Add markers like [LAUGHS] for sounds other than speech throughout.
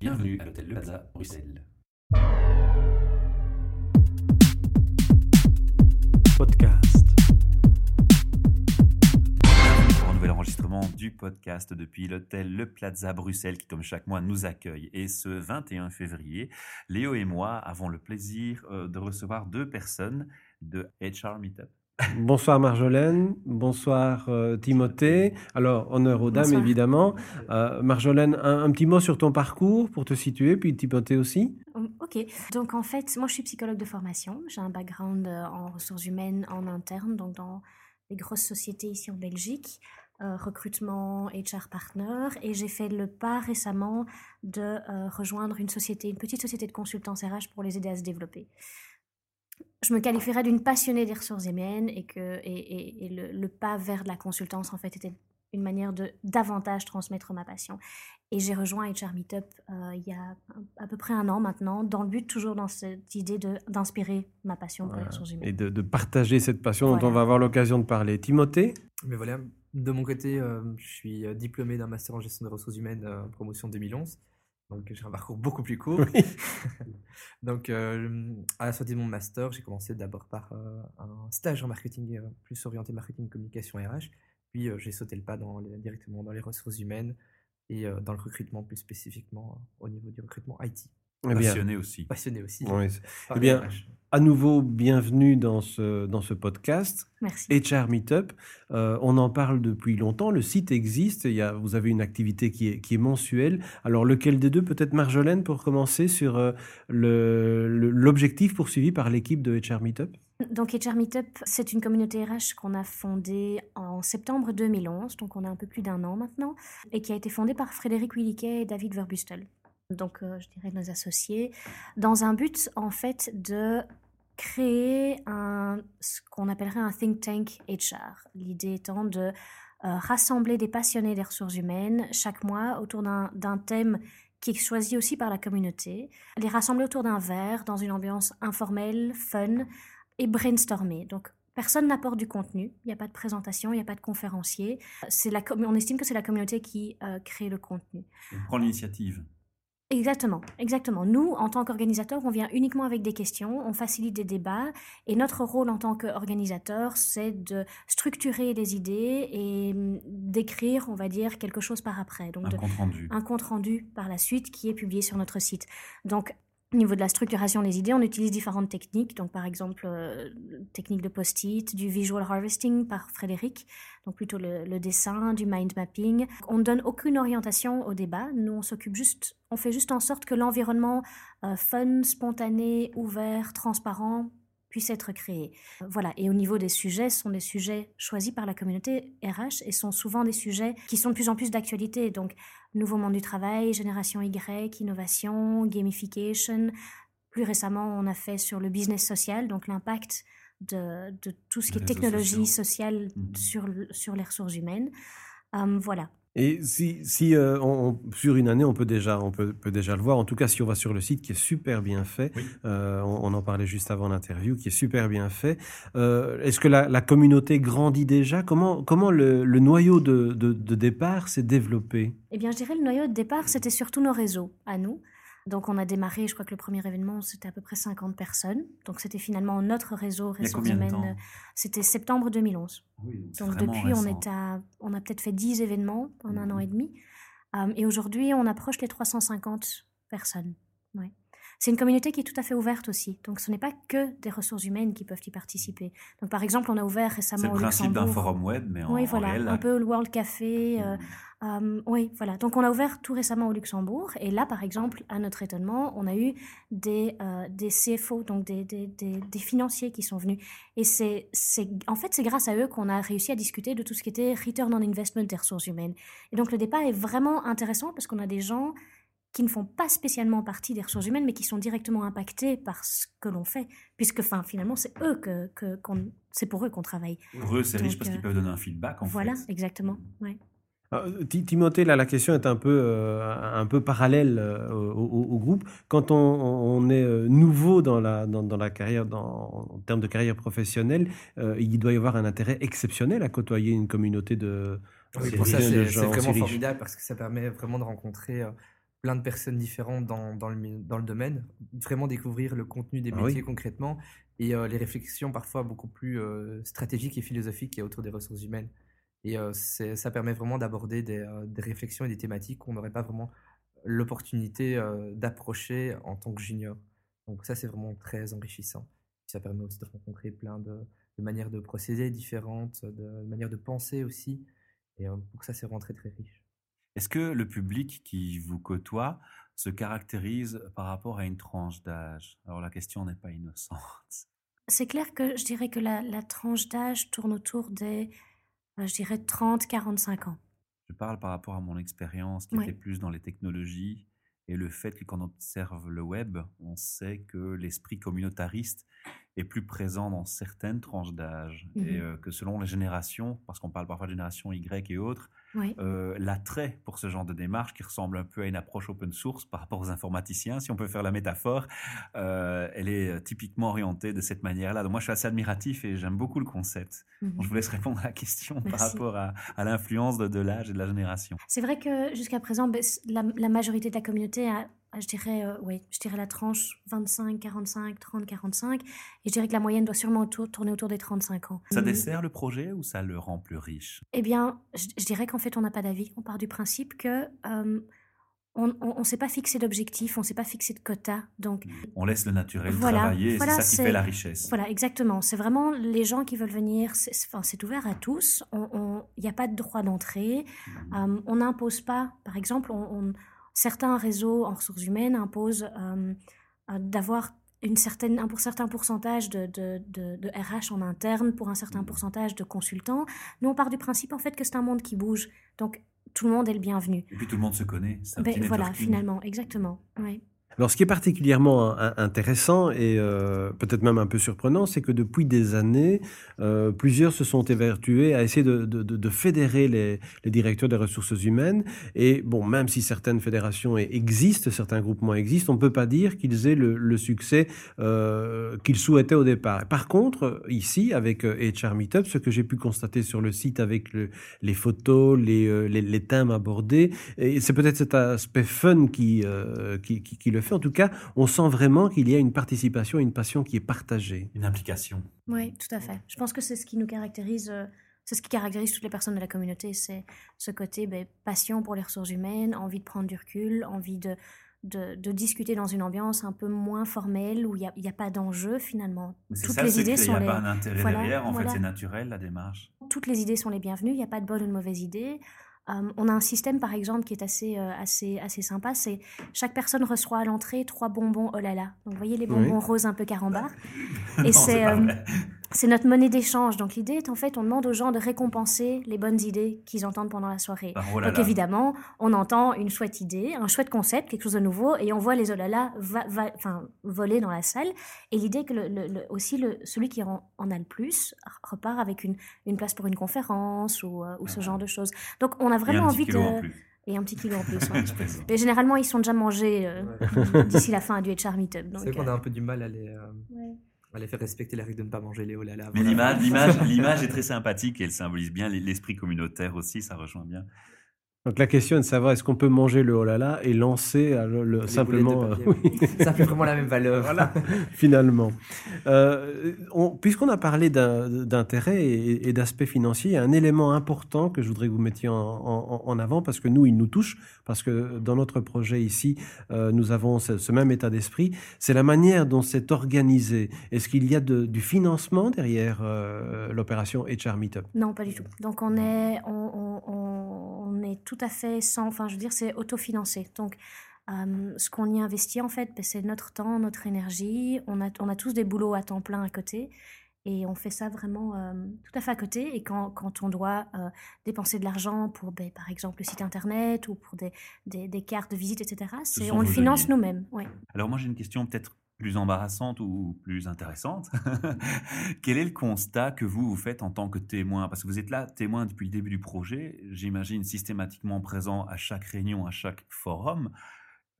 Bienvenue à l'hôtel Le Plaza, Bruxelles. Podcast. Bienvenue pour un nouvel enregistrement du podcast depuis l'hôtel Le Plaza Bruxelles qui, comme chaque mois, nous accueille. Et ce 21 février, Léo et moi avons le plaisir euh, de recevoir deux personnes de HR Meetup. Bonsoir Marjolaine, bonsoir euh, Timothée. Alors, honneur aux dames Bonsoir. évidemment. Euh, Marjolaine, un, un petit mot sur ton parcours pour te situer, puis Timothée aussi. Hum, Ok, donc en fait, moi je suis psychologue de formation. J'ai un background euh, en ressources humaines en interne, donc dans les grosses sociétés ici en Belgique, euh, recrutement, HR partner, et j'ai fait le pas récemment de rejoindre une société, une petite société de consultance RH pour les aider à se développer. Je me qualifierais d'une passionnée des ressources humaines et que et, et- et le, le pas vers de la consultance en fait était une manière de davantage transmettre ma passion. Et j'ai rejoint HR Meetup euh, il y a à peu près un an maintenant, dans le but toujours dans cette idée de d'inspirer ma passion pour les ressources Et humaines. de, de partager cette passion dont on va avoir l'occasion de parler. Timothée, Mais voilà, de mon côté, euh, je suis euh, diplômé d'un master en gestion des ressources humaines, euh, promotion 2011. Donc j'ai un parcours beaucoup plus court. [LAUGHS] Donc euh, à la sortie de mon master, j'ai commencé d'abord par euh, un stage en marketing, euh, plus orienté marketing, communication RH. Puis j'ai sauté le pas dans les- directement dans les ressources humaines et dans le recrutement, plus spécifiquement au niveau du recrutement IT. Eh bien, Passionné aussi. Passionné aussi. oui, eh bien, à nouveau, bienvenue dans ce, dans ce podcast. Merci. HR Meetup, euh, on en parle depuis longtemps, le site existe, il y a, vous avez une activité qui est, qui est mensuelle. Alors lequel des deux, peut-être Marjolaine, pour commencer sur euh, l'objectif poursuivi par l'équipe de HR Meetup Donc HR Meetup, c'est une communauté RH qu'on a fondée en septembre 2011, donc on a un peu plus d'un an maintenant, et qui a été fondée par Frédéric Williquet et David Verbustel, donc euh, je dirais nos associés, dans un but en fait de créer ce qu'on appellerait un think tank HR. L'idée étant de euh, rassembler des passionnés des ressources humaines chaque mois autour d'un thème qui est choisi aussi par la communauté, les rassembler autour d'un verre dans une ambiance informelle, fun, et brainstormer. Donc, personne n'apporte du contenu. Il n'y a pas de présentation, il n'y a pas de conférencier. On estime que c'est la communauté qui euh, crée le contenu. On prend l'initiative. Exactement, exactement. Nous, en tant qu'organisateurs, on vient uniquement avec des questions, on facilite des débats, et notre rôle en tant qu'organisateur, c'est de structurer les idées et hum, d'écrire, on va dire, quelque chose par après. Donc, Un de- compte rendu. un compte rendu par la suite qui est publié sur notre site. Donc, au niveau de la structuration des idées, on utilise différentes techniques. Donc, par exemple, euh, technique de post-it, du visual harvesting par Frédéric, donc plutôt le, dessin, du mind mapping. On ne donne aucune orientation au débat. Nous, on s'occupe juste, on fait juste en sorte que l'environnement euh, fun, spontané, ouvert, transparent puisse être créé. Euh, Voilà. Et au niveau des sujets, ce sont des sujets choisis par la communauté RH et sont souvent des sujets qui sont de plus en plus d'actualité. Donc, Nouveau monde du travail, génération Y, innovation, gamification. Plus récemment, on a fait sur le business social, donc l'impact de, de tout ce qui est technologie sociale Mhm. sur, sur les ressources humaines. Euh, voilà. Et si, si euh, on, on- sur une année, on peut déjà, on peut, peut déjà le voir. En tout cas, si on va sur le site qui est super bien fait, Oui. euh, on, on en parlait juste avant l'interview, qui est super bien fait. Euh, Est-ce que la, la communauté grandit déjà? Comment, comment le, le noyau de, de- de départ s'est développé? Eh bien, je dirais le noyau de départ, c'était surtout nos réseaux à nous. Donc, on a démarré, je crois que le premier événement, c'était à peu près 50 personnes. Donc, c'était finalement notre réseau ressources humaines. temps C'était septembre 2011. Oui, c'est Donc depuis, on, est à, on a peut-être fait 10 événements en un Mhm. an et demi. Euh, et aujourd'hui, on approche les 350 personnes. Ouais. C'est une communauté qui est tout à fait ouverte aussi. Donc ce n'est pas que des ressources humaines qui peuvent y participer. Donc par exemple, on a ouvert C'est récemment le au principe d'un forum web, mais en, oui, en voilà, réel. un peu le World Café. euh, euh, oui, voilà. Donc on a ouvert tout récemment au Luxembourg. Et là, par exemple, à notre étonnement, on a eu des, euh, des CFO, donc des, des, des, des financiers qui sont venus. Et c'est, c'est, en fait, c'est grâce à eux qu'on a réussi à discuter de tout ce qui était return on investment des ressources humaines. Et donc le départ est vraiment intéressant parce qu'on a des gens qui ne font pas spécialement partie des ressources humaines, mais qui sont directement impactés par ce que l'on fait, puisque enfin, finalement, c'est eux que, c'est pour eux qu'on travaille. Pour eux, c'est riche parce qu'ils euh, peuvent donner un feedback, en voilà, fait. exactement. Ouais. Ti- Timothée, là, la question est un peu, euh, un peu parallèle euh, au, au- au groupe. Quand on, on est euh, nouveau dans la, dans, dans la carrière, dans, en termes de carrière professionnelle, euh, il doit y avoir un intérêt exceptionnel à côter une communauté de, Oui, pour ça, c'est vraiment formidable parce que ça permet vraiment de rencontrer euh, plein de personnes différentes dans, dans, le, dans le domaine, vraiment découvrir le contenu des Ah oui. métiers concrètement et euh, les réflexions parfois beaucoup plus euh, stratégiques et philosophiques qu'il y a autour des ressources humaines. Et euh, ça permet vraiment d'aborder des, des réflexions et des thématiques qu'on n'aurait pas vraiment l'opportunité d'approcher en tant que junior. Donc ça, c'est vraiment très enrichissant. Ça permet aussi de rencontrer plein de, de manières de procéder différentes, de manières de penser aussi. Et donc ça, c'est vraiment très très riche. Est-ce que le public qui vous côtoie se caractérise par rapport à une tranche d'âge? Alors la question n'est pas innocente. C'est clair que je dirais que la, la tranche d'âge tourne autour des, euh, je dirais, 30-45 ans. Je parle par rapport à mon expérience qui Ouais. était plus dans les technologies et le fait que quand on observe le web, on sait que l'esprit communautariste est plus présent dans certaines tranches d'âge et Mhm. euh, que selon les générations, parce qu'on parle parfois de génération Y et autres, Oui. euh, l'attrait pour ce genre de démarche qui ressemble un peu à une approche open source par rapport aux informaticiens, si on peut faire la métaphore, euh, elle est euh, typiquement orientée de cette manière-là. Donc moi, je suis assez admiratif et j'aime beaucoup le concept. Mhm. Je vous laisse répondre à la question par rapport à, à l'influence de, de l'âge et de la génération. C'est vrai que jusqu'à présent, ben, la, la majorité de la communauté a, je dirais, euh, je dirais la tranche 25, 45, 30, 45. Et je dirais que la moyenne doit sûrement autour- tourner autour des 35 ans. Ça Mhm. dessert le projet ou ça le rend plus riche? Eh bien, je, je dirais qu'en fait, on n'a pas d'avis. On part du principe que euh, on ne s'est pas fixé d'objectif, on ne s'est pas fixé de quota. Donc, On laisse le naturel Voilà, travailler, et voilà, c'est ça qui fait la richesse. Voilà, exactement. C'est vraiment les gens qui veulent venir. C'est enfin, ouvert à tous. Il n'y a pas de droit d'entrée. Mhm. Euh, on n'impose pas, par exemple, on, on- certains réseaux en ressources humaines imposent euh, euh, d'avoir une certaine, un pour certain pourcentage de, de, de- de RH en interne pour un certain Mhm. pourcentage de consultants. Nous, on part du principe en fait que c'est un monde qui bouge. Donc, tout le monde est le bienvenu. Et puis tout le monde se connaît. Un Ben, petit voilà, finalement, exactement. Ouais. Alors, ce qui est particulièrement in- intéressant et euh, peut-être même un peu surprenant, c'est que depuis des années, euh, plusieurs se sont évertués à essayer de, fédérer les, directeurs des ressources humaines. Et bon, même si certaines fédérations e- existent, certains groupements existent, on ne peut pas dire qu'ils aient le, succès euh, qu'ils souhaitaient au départ. Par contre, ici, avec HR Meetup, ce que j'ai pu constater sur le site avec le- les photos, les, thèmes abordés, c'est peut-être cet aspect fun qui le fait. En tout cas, on sent vraiment qu'il y a une participation et une passion qui est partagée. Une implication. Oui, tout à fait. Je pense que c'est ce qui nous caractérise, euh, c'est ce qui caractérise toutes les personnes de la communauté, c'est ce côté ben, passion pour les ressources humaines, envie de prendre du recul, envie de, de, de discuter dans une ambiance un peu moins formelle où il n'y a, il y a pas d'enjeu finalement. Toutes ça, les idées. Il sont n'y a les, pas un intérêt voilà, derrière. En voilà. fait, c'est naturel, la démarche. toutes les idées sont les bienvenues, il n'y a pas de bonne ou de mauvaise idée. Euh, on a un système, par exemple, qui est assez, euh, assez, assez sympa. C'est chaque personne reçoit à l'entrée trois bonbons oh là là. Donc, vous voyez les bonbons Oui. roses un peu carambar. [LAUGHS] Et c'est c'est notre monnaie d'échange. Donc, l'idée est en fait, on demande aux gens de récompenser les bonnes idées qu'ils entendent pendant la soirée. Par oh là Donc là. évidemment, on entend une chouette idée, un chouette concept, quelque chose de nouveau, et on voit les olala va, va, enfin, voler dans la salle. Et l'idée que le, le- le- aussi le, celui qui en, en a le plus repart avec une, une place pour une conférence ou, euh, ou ce Ah. genre de choses. Donc on a Et vraiment un petit envie kilo en de... plus. Et un petit kilo en plus. ouais. [LAUGHS] Mais généralement, ils sont déjà mangés euh, d'ici la fin du HR Meetup. C'est Donc, vrai qu'on a euh, un peu du mal à les, euh, ouais. Les faire respecter la règle de ne pas manger les oh là là. Mais l'image, [LAUGHS] l'image est très sympathique et elle symbolise bien l'esprit communautaire aussi. Ça rejoint bien. Donc la question est de savoir est-ce qu'on peut manger le oh là là et lancer euh, le, le- Les simplement, euh, papier, [LAUGHS] oui, Ça plus vraiment la même valeur. Voilà. finalement. Euh, on- Puisqu'on a parlé d'un- d'intérêt et, et d'aspect financier, il y a un élément important que je voudrais que vous mettiez en, en- en avant parce que nous, il nous touche, parce que dans notre projet ici, euh, nous avons ce, ce même état d'esprit, c'est la manière dont c'est organisé. Est-ce qu'il y a de- du financement derrière euh, l'opération HR Meetup? Non, pas du tout. Donc on est, on, on- on- on est tout à fait sans, enfin je veux dire, c'est autofinancé. Donc euh, ce qu'on y investit en fait, ben, c'est notre temps, notre énergie. On a, on a tous des boulots à temps plein à côté. Et on fait ça vraiment euh, tout à fait à côté. Et quand, quand on doit euh, dépenser de l'argent pour, ben, par exemple, le site internet ou pour des, des, des cartes de visite, etc., on le finance nous-mêmes. Ouais. Alors moi j'ai une question peut-être plus embarrassante ou plus intéressante. [LAUGHS] Quel est le constat que vous vous faites en tant que témoin? Parce que vous êtes là, témoin depuis le début du projet, j'imagine systématiquement présent à chaque réunion, à chaque forum.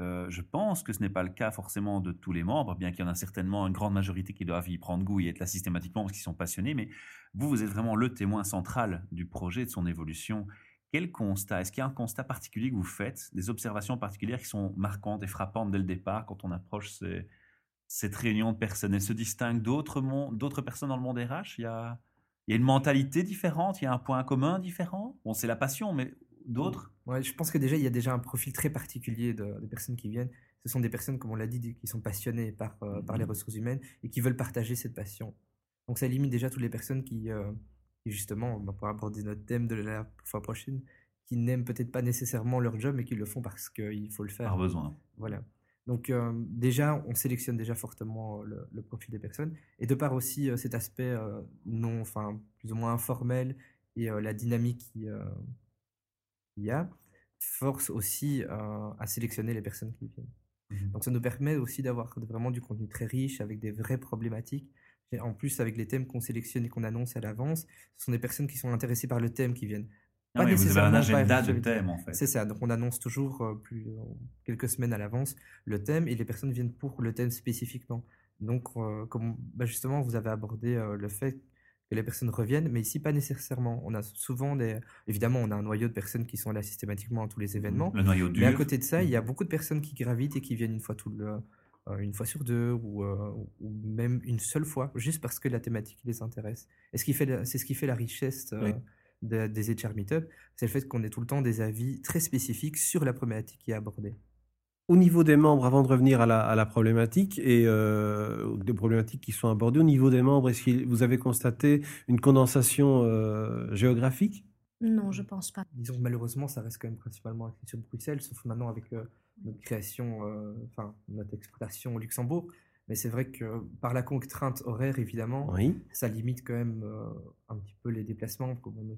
Euh, je pense que ce n'est pas le cas forcément de tous les membres, bien qu'il y en a certainement une grande majorité qui doivent y prendre goût et être là systématiquement parce qu'ils sont passionnés, mais vous, vous êtes vraiment le témoin central du projet, de son évolution. quel constat? Est-ce qu'il y a un constat particulier que vous faites, des observations particulières qui sont marquantes et frappantes dès le départ quand on approche cette réunion de personnes Elles se distinguent d'autres, d'autres personnes dans le monde RH il y, a, il y a une mentalité différente, il y a un point commun différent? Bon, c'est la passion, mais d'autres? Ouais, je pense que déjà, il y a déjà un profil très particulier de, des personnes qui viennent. Ce sont des personnes, comme on l'a dit, qui sont passionnées par, euh, par les mmh ressources humaines et qui veulent partager cette passion. Donc ça limite déjà toutes les personnes qui, euh, qui justement, on va aborder notre thème de la fois prochaine, qui n'aiment peut-être pas nécessairement leur job, mais qui le font parce qu'il faut le faire. Par besoin. Voilà. Donc euh, déjà, on sélectionne déjà fortement le, profil des personnes. Et de part aussi cet aspect non, enfin, plus ou moins informel et la dynamique qui y a, force aussi euh, à sélectionner les personnes qui viennent. Mmh Donc ça nous permet aussi d'avoir vraiment du contenu très riche avec des vraies problématiques. Et en plus, avec les thèmes qu'on sélectionne et qu'on annonce à l'avance, ce sont des personnes qui sont intéressées par le thème qui viennent. Pas vous avez un agenda de thème en fait. C'est ça, donc on annonce toujours euh, plus, euh, quelques semaines à l'avance le thème et les personnes viennent pour le thème spécifiquement. Donc, comme bah, justement, vous avez abordé le fait que les personnes reviennent, mais ici pas nécessairement. On a souvent des, évidemment, on a un noyau de personnes qui sont là systématiquement à tous les événements. Le noyau dur. Mais à côté de ça, il y a beaucoup de personnes qui gravitent et qui viennent une fois tout le, euh, une fois sur deux ou, euh, ou, même une seule fois, juste parce que la thématique les intéresse. Et ce qui fait, c'est ce qui fait la richesse euh, des HR Meetup, c'est le fait qu'on ait tout le temps des avis très spécifiques sur la problématique qui est abordée. Au niveau des membres, avant de revenir à la, problématique et euh, des problématiques qui sont abordées, au niveau des membres, est-ce que vous avez constaté une condensation euh, géographique? Non, je pense pas. Disons que malheureusement, ça reste quand même principalement sur Bruxelles, sauf maintenant avec euh, notre création, enfin notre exploitation au Luxembourg. Mais c'est vrai que par la contrainte horaire, évidemment, ça limite quand même un petit peu les déplacements.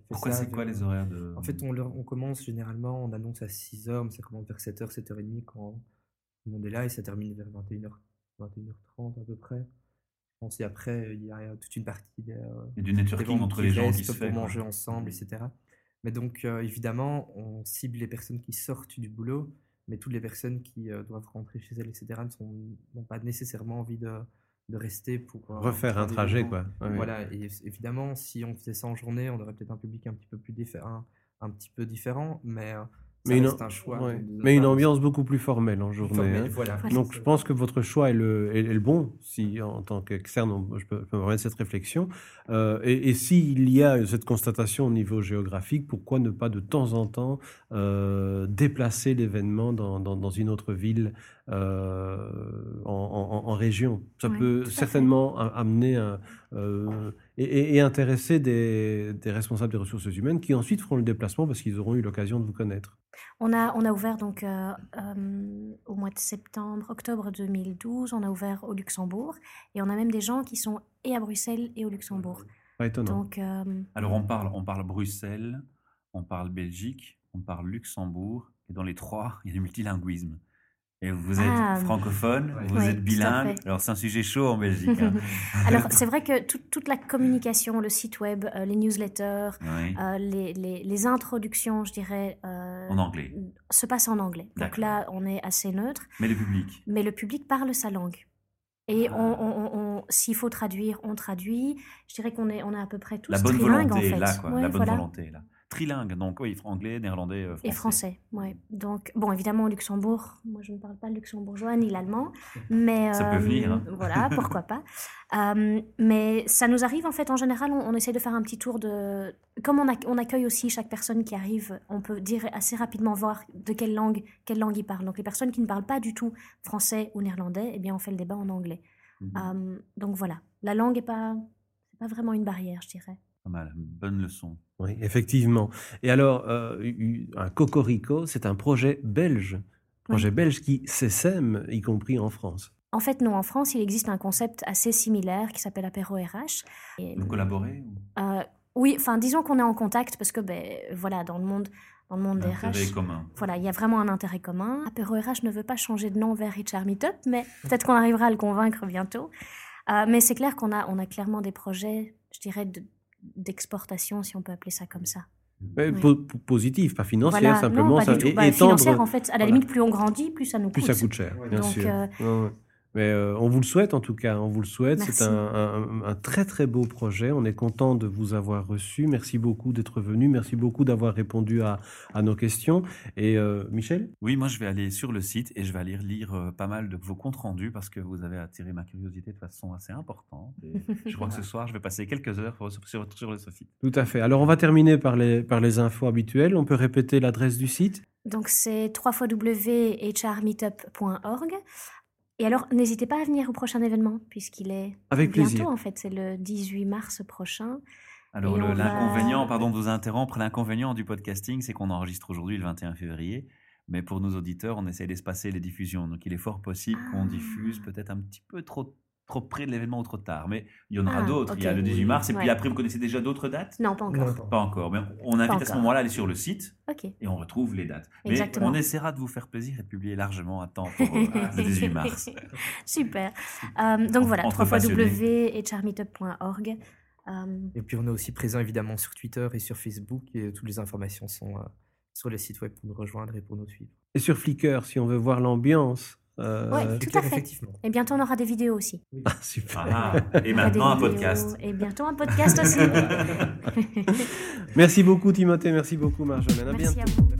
Pourquoi c'est quoi les horaires de... En fait, on, on, commence généralement, on annonce à 6h, mais ça commence vers 7h, 7h30 quand tout le monde est là et ça termine vers 21h, 21h30 à peu près. Je pense après, il y a toute une partie des, et du networking entre les gens qui se pour manger ensemble, etc. Mais donc, évidemment, on cible les personnes qui sortent du boulot mais toutes les personnes qui euh, doivent rentrer chez elles, etc., n'ont pas nécessairement envie de, de rester pour euh, refaire un trajet, quoi. voilà, et évidemment, si on faisait ça en journée, on aurait peut-être un public un petit peu plus différent, un petit peu différent, mais euh, mais une, un choix mais une ambiance beaucoup plus formelle en journée. Hein. Donc je pense que votre choix est le, est, le bon, si en tant qu'externe, je peux, me permettre cette réflexion. Euh, et, s'il y a cette constatation au niveau géographique, pourquoi ne pas de temps en temps euh, déplacer l'événement dans, dans, une autre ville euh, en, en, région? Ça peut certainement amener un, et, intéresser des, des responsables des ressources humaines qui ensuite feront le déplacement parce qu'ils auront eu l'occasion de vous connaître. On a, on a ouvert donc euh, euh, au mois de septembre, octobre 2012, on a ouvert au Luxembourg et on a même des gens qui sont et à Bruxelles et au Luxembourg. Pas étonnant. Donc, euh, Alors on parle, on parle Bruxelles, on parle Belgique, on parle Luxembourg et dans les trois, [LAUGHS] il y a du multilinguisme. Et vous êtes ah, francophone, vous êtes bilingue. Alors c'est un sujet chaud en Belgique. Hein. [LAUGHS] Alors c'est vrai que toute la communication, le site web, euh, les newsletters, euh, les, les, les, introductions, je dirais, euh, en anglais, se passent en anglais. Donc là, on est assez neutre. Mais le public. Mais le public parle sa langue. Et ah. on, on, s'il faut traduire, on traduit. Je dirais qu'on est, on est à peu près tous la bonne trilingues volonté, en fait. Là, quoi. la bonne volonté là trilingue, donc oui, anglais, néerlandais, français. Et français, oui. Donc, bon, évidemment, au Luxembourg, moi je ne parle pas le luxembourgeois ni l'allemand, [LAUGHS] mais... Ça peut venir. Hein. [LAUGHS] Voilà, pourquoi pas. Euh, mais ça nous arrive, en fait, en général, on, essaie de faire un petit tour de... Comme on, on, accueille aussi chaque personne qui arrive, on peut dire assez rapidement voir de quelle langue, quelle langue il parle. Donc, les personnes qui ne parlent pas du tout français ou néerlandais, eh bien, on fait le débat en anglais. Euh, donc, voilà. La langue n'est pas, pas vraiment une barrière, je dirais. Pas mal, bonne leçon. Oui, effectivement. Et alors, euh, un Cocorico, c'est un projet belge, projet belge qui s'essaime, y compris en France. En fait, non. En France, il existe un concept assez similaire qui s'appelle Apéro RH. Vous collaborez euh, Oui, enfin, disons qu'on est en contact parce que, ben, voilà, dans le monde, dans le monde des RH, commun. voilà, il y a vraiment un intérêt commun. Apéro RH ne veut pas changer de nom vers HR Meetup, mais peut-être qu'on arrivera à le convaincre bientôt. Euh, mais c'est clair qu'on a, on a clairement des projets, je dirais, de, d'exportation, si on peut appeler ça comme ça. positif, pas financière, simplement. Non, pas ça, du tout. Bah, financière, en fait, à la voilà. limite, plus on grandit, plus ça nous coûte. Plus ça coûte cher, bien Donc, sûr. Euh, Mais euh, on vous le souhaite en tout cas, on vous le souhaite. C'est un, un- un très très beau projet. On est content de vous avoir reçu. Merci beaucoup d'être venu. Merci beaucoup d'avoir répondu à, à nos questions. Et euh, Michel? Oui, moi je vais aller sur le site et je vais aller lire euh, pas mal de vos comptes rendus parce que vous avez attiré ma curiosité de façon assez importante. Et [LAUGHS] je crois que ce soir, je vais passer quelques heures sur, sur, sur ce site. Tout à fait. Alors on va terminer par les, par les infos habituelles. On peut répéter l'adresse du site? Donc c'est www.hrmeetup.org. Et alors, n'hésitez pas à venir au prochain événement, puisqu'il est Avec bientôt, plaisir. en fait. C'est le 18 mars prochain. Alors, va- l'inconvénient, pardon de vous interrompre, l'inconvénient du podcasting, c'est qu'on enregistre aujourd'hui le 21 février. Mais pour nos auditeurs, on essaie d'espacer les diffusions. Donc, il est fort possible qu'on Ah. diffuse peut-être un petit peu trop, trop près de l'événement ou trop tard. Mais il y en aura Ah, d'autres. Il y a le 18 mars. Et puis Ouais. après, vous connaissez déjà d'autres dates? Non, pas encore. Non, Pas encore. Mais on invite à ce moment-là à aller sur le site et on retrouve les dates. Exactement. Mais on essaiera de vous faire plaisir et de publier largement à temps pour euh, [LAUGHS] le 18 mars. [LAUGHS] Super. [LAUGHS] Euh, donc voilà, Entre passionnés. www.hrmeetup.org. Euh, Et puis on est aussi présent évidemment sur Twitter et sur Facebook et toutes les informations sont euh, sur le site web pour nous rejoindre et pour nous suivre. et sur Flickr si on veut voir l'ambiance. Euh, Ouais. Tout à fait. et bientôt, on aura des vidéos aussi. ah, super. Ah, et maintenant un podcast. Et bientôt un podcast aussi. [LAUGHS] [LAUGHS] Merci beaucoup Timothée, merci beaucoup Marjolaine. À Merci bientôt. à vous.